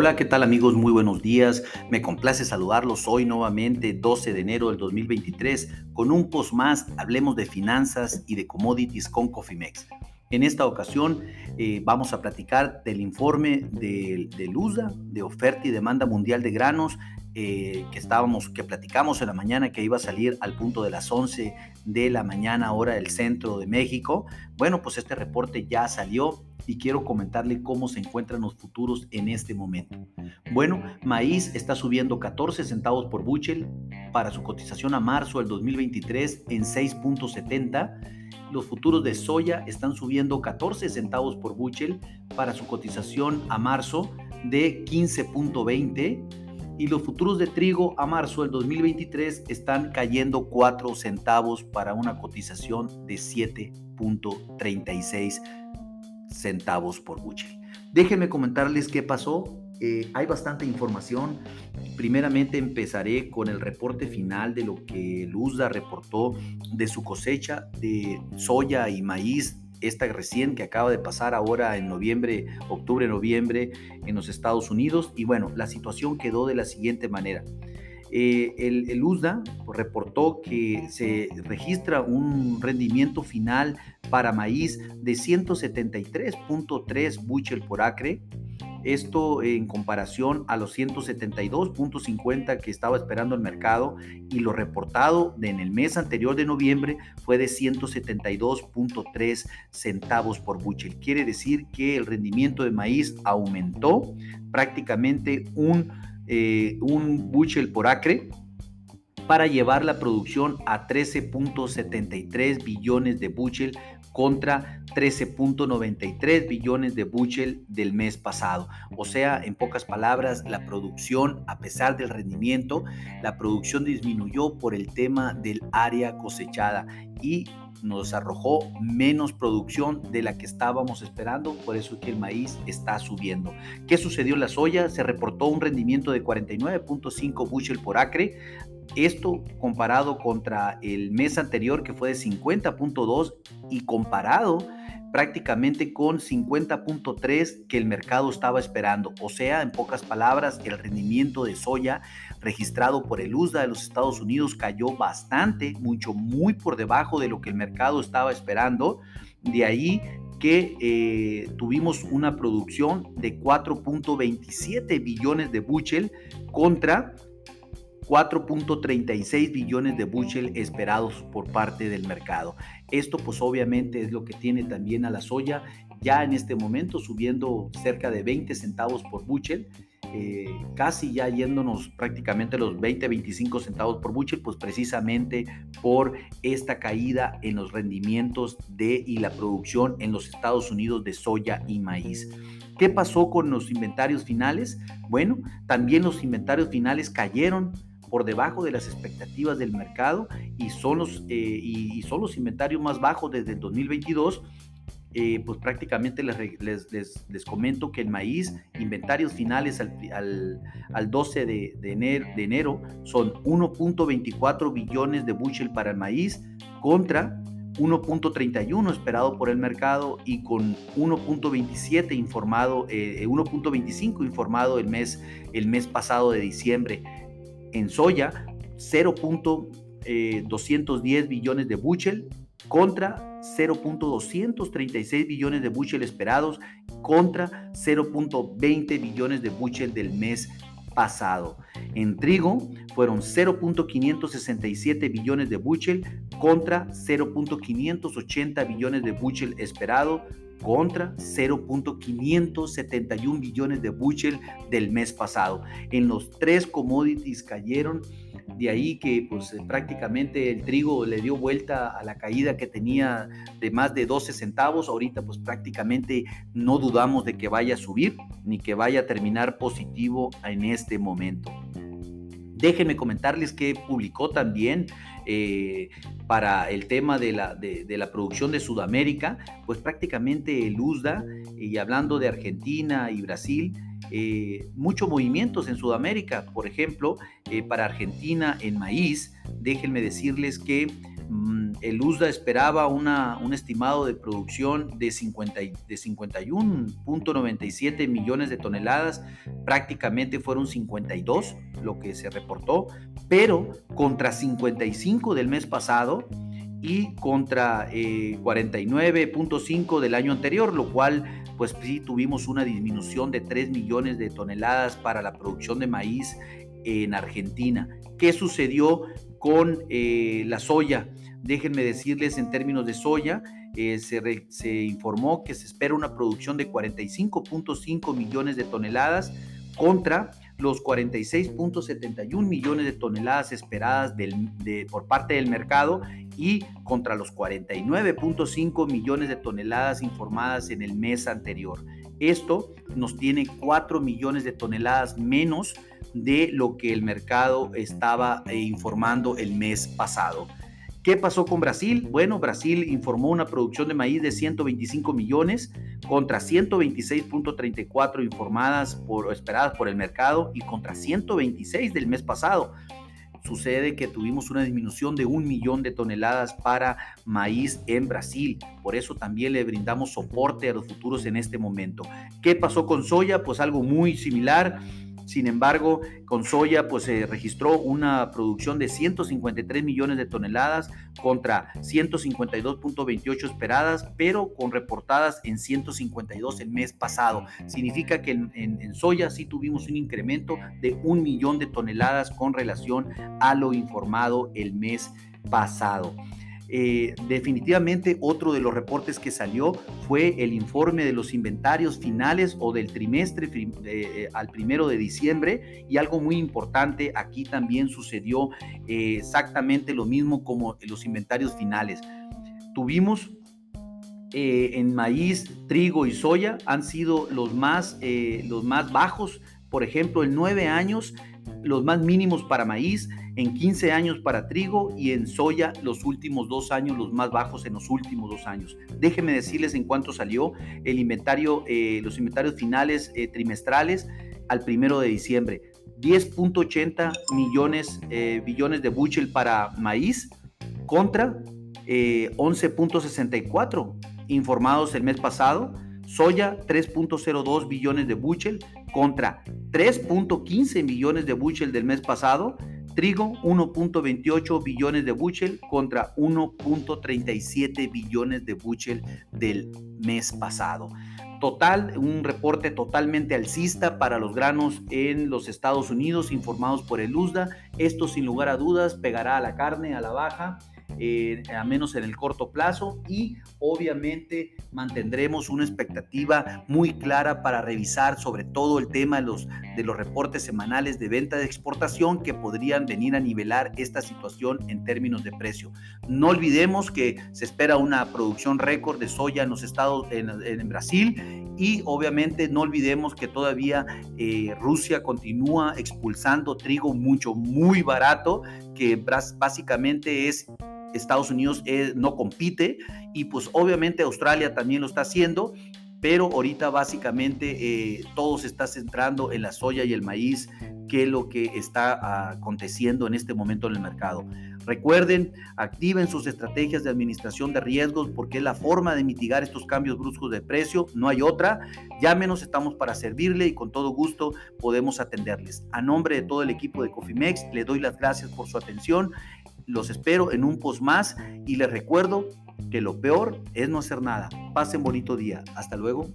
Hola, ¿qué tal amigos? Muy buenos días. Me complace saludarlos hoy nuevamente, 12 de enero del 2023, con un post más, hablemos de finanzas y de commodities con Cofimex. En esta ocasión eh, vamos a platicar del informe del, del, USDA, de oferta y demanda mundial de granos, eh, que estábamos, que platicamos en la mañana que iba a salir al punto de las 11 de la mañana hora del centro de México. Bueno, pues este reporte ya salió y quiero comentarle cómo se encuentran los futuros en este momento. Bueno, maíz está subiendo 14 centavos por bushel para su cotización a marzo del 2023 en 6.70 los futuros de soya están subiendo 14 centavos por bushel para su cotización a marzo de 15.20 y los futuros de trigo a marzo del 2023 están cayendo 4 centavos para una cotización de 7.36 centavos por bushel. Déjenme comentarles qué pasó. Eh, hay bastante información. Primeramente empezaré con el reporte final de lo que el USDA reportó de su cosecha de soya y maíz esta recién que acaba de pasar ahora en noviembre, octubre, noviembre en los Estados Unidos. Y bueno, la situación quedó de la siguiente manera. Eh, el, USDA reportó que se registra un rendimiento final para maíz de 173.3 bushel por acre, esto en comparación a los 172.50 que estaba esperando el mercado y lo reportado en el mes anterior de noviembre fue de 172.3 centavos por bushel. Quiere decir que el rendimiento de maíz aumentó prácticamente un, eh, un bushel por acre para llevar la producción a 13.73 billones de bushel contra 13.93 billones de bushel del mes pasado. O sea, en pocas palabras, la producción, a pesar del rendimiento, la producción disminuyó por el tema del área cosechada y nos arrojó menos producción de la que estábamos esperando, por eso es que el maíz está subiendo. ¿Qué sucedió en la soya? Se reportó un rendimiento de 49.5 bushel por acre, esto comparado contra el mes anterior que fue de 50.2 y comparado prácticamente con 50.3 que el mercado estaba esperando. O sea, en pocas palabras, el rendimiento de soya registrado por el USDA de los Estados Unidos cayó bastante, mucho, muy por debajo de lo que el mercado estaba esperando. De ahí que eh, tuvimos una producción de 4.27 billones de bushel contra 4.36 billones de bushel esperados por parte del mercado. Esto pues obviamente es lo que tiene también a la soya ya en este momento subiendo cerca de 20 centavos por bushel. Eh, casi ya yéndonos prácticamente los 20-25 centavos por bushel, pues precisamente por esta caída en los rendimientos de y la producción en los Estados Unidos de soya y maíz. ¿Qué pasó con los inventarios finales? Bueno, también los inventarios finales cayeron por debajo de las expectativas del mercado y son los, eh, y, son los inventarios más bajos desde el 2022. Eh, pues prácticamente les, les, comento que el maíz, inventarios finales al, al, 12 de, de, enero, son 1.24 billones de bushel para el maíz contra 1.31 esperado por el mercado y con 1.27 informado, 1.25 eh, informado el mes, el mes pasado de diciembre en soya 0.210 eh, billones de bushel contra 0.236 billones de bushel esperados contra 0.20 billones de bushel del mes pasado. En trigo fueron 0.567 billones de bushel contra 0.580 billones de bushel esperado contra 0.571 billones de bushel del mes pasado. En los tres commodities cayeron, de ahí que pues prácticamente el trigo le dio vuelta a la caída que tenía de más de 12 centavos, ahorita pues prácticamente no dudamos de que vaya a subir ni que vaya a terminar positivo en este momento. Déjenme comentarles que publicó también eh, para el tema de la, de, la, producción de Sudamérica, pues prácticamente el USDA, y hablando de Argentina y Brasil, eh, muchos movimientos en Sudamérica. Por ejemplo, eh, para Argentina en maíz, déjenme decirles que el USDA esperaba un estimado de producción de, 50, de 51.97 millones de toneladas, prácticamente fueron 52 lo que se reportó, pero contra 55 del mes pasado y contra 49.5 eh, del año anterior, lo cual pues sí tuvimos una disminución de 3 millones de toneladas para la producción de maíz en Argentina. ¿Qué sucedió con eh, la soya? Déjenme decirles en términos de soya, eh, se, informó que se espera una producción de 45.5 millones de toneladas contra los 46.71 millones de toneladas esperadas por parte del mercado y contra los 49.5 millones de toneladas informadas en el mes anterior. Esto nos tiene 4 millones de toneladas menos de lo que el mercado estaba eh, informando el mes pasado. ¿Qué pasó con Brasil? Bueno, Brasil informó una producción de maíz de 125 millones contra 126.34 informadas por esperadas por el mercado y contra 126 del mes pasado. Sucede que tuvimos una disminución de un millón de toneladas para maíz en Brasil. Por eso también le brindamos soporte a los futuros en este momento. ¿Qué pasó con soya? Pues algo muy similar sin embargo, con soya pues se registró una producción de 153 millones de toneladas contra 152.28 esperadas, pero con reportadas en 152 el mes pasado. Significa que en, en soya sí tuvimos un incremento de un millón de toneladas con relación a lo informado el mes pasado. Eh, definitivamente otro de los reportes que salió fue el informe de los inventarios finales o del trimestre eh, al primero de diciembre y algo muy importante aquí también sucedió eh, exactamente lo mismo como los inventarios finales. Tuvimos en maíz, trigo y soya han sido los más, los más bajos. Por ejemplo, en nueve años los más mínimos para maíz, en 15 años para trigo y en soya los últimos dos años, los más bajos en los últimos dos años. Déjenme decirles en cuánto salió el inventario, eh, los inventarios finales eh, trimestrales al primero de diciembre. 10.80 millones, eh, billones de bushel para maíz contra 11.64 informados el mes pasado soya 3.02 billones de bushel contra 3.15 millones de bushel del mes pasado, trigo 1.28 billones de bushel contra 1.37 billones de bushel del mes pasado. Total, un reporte totalmente alcista para los granos en los Estados Unidos informados por el USDA. Esto sin lugar a dudas pegará a la carne a la baja eh, a menos en el corto plazo y obviamente mantendremos una expectativa muy clara para revisar sobre todo el tema de los, de los reportes semanales de venta de exportación que podrían venir a nivelar esta situación en términos de precio. No olvidemos que se espera una producción récord de soya en los estados, en, Brasil y obviamente no olvidemos que todavía eh, Rusia continúa expulsando trigo mucho, muy barato, que básicamente es Estados Unidos eh, no compite y pues obviamente Australia también lo está haciendo, pero ahorita básicamente eh, todo se está centrando en la soya y el maíz, que es lo que está aconteciendo en este momento en el mercado. Recuerden, activen sus estrategias de administración de riesgos porque es la forma de mitigar estos cambios bruscos de precio, no hay otra. Llámenos, estamos para servirle y con todo gusto podemos atenderles. A nombre de todo el equipo de Cofimex, le doy las gracias por su atención los espero en un post más y les recuerdo que lo peor es no hacer nada. Pasen bonito día. Hasta luego.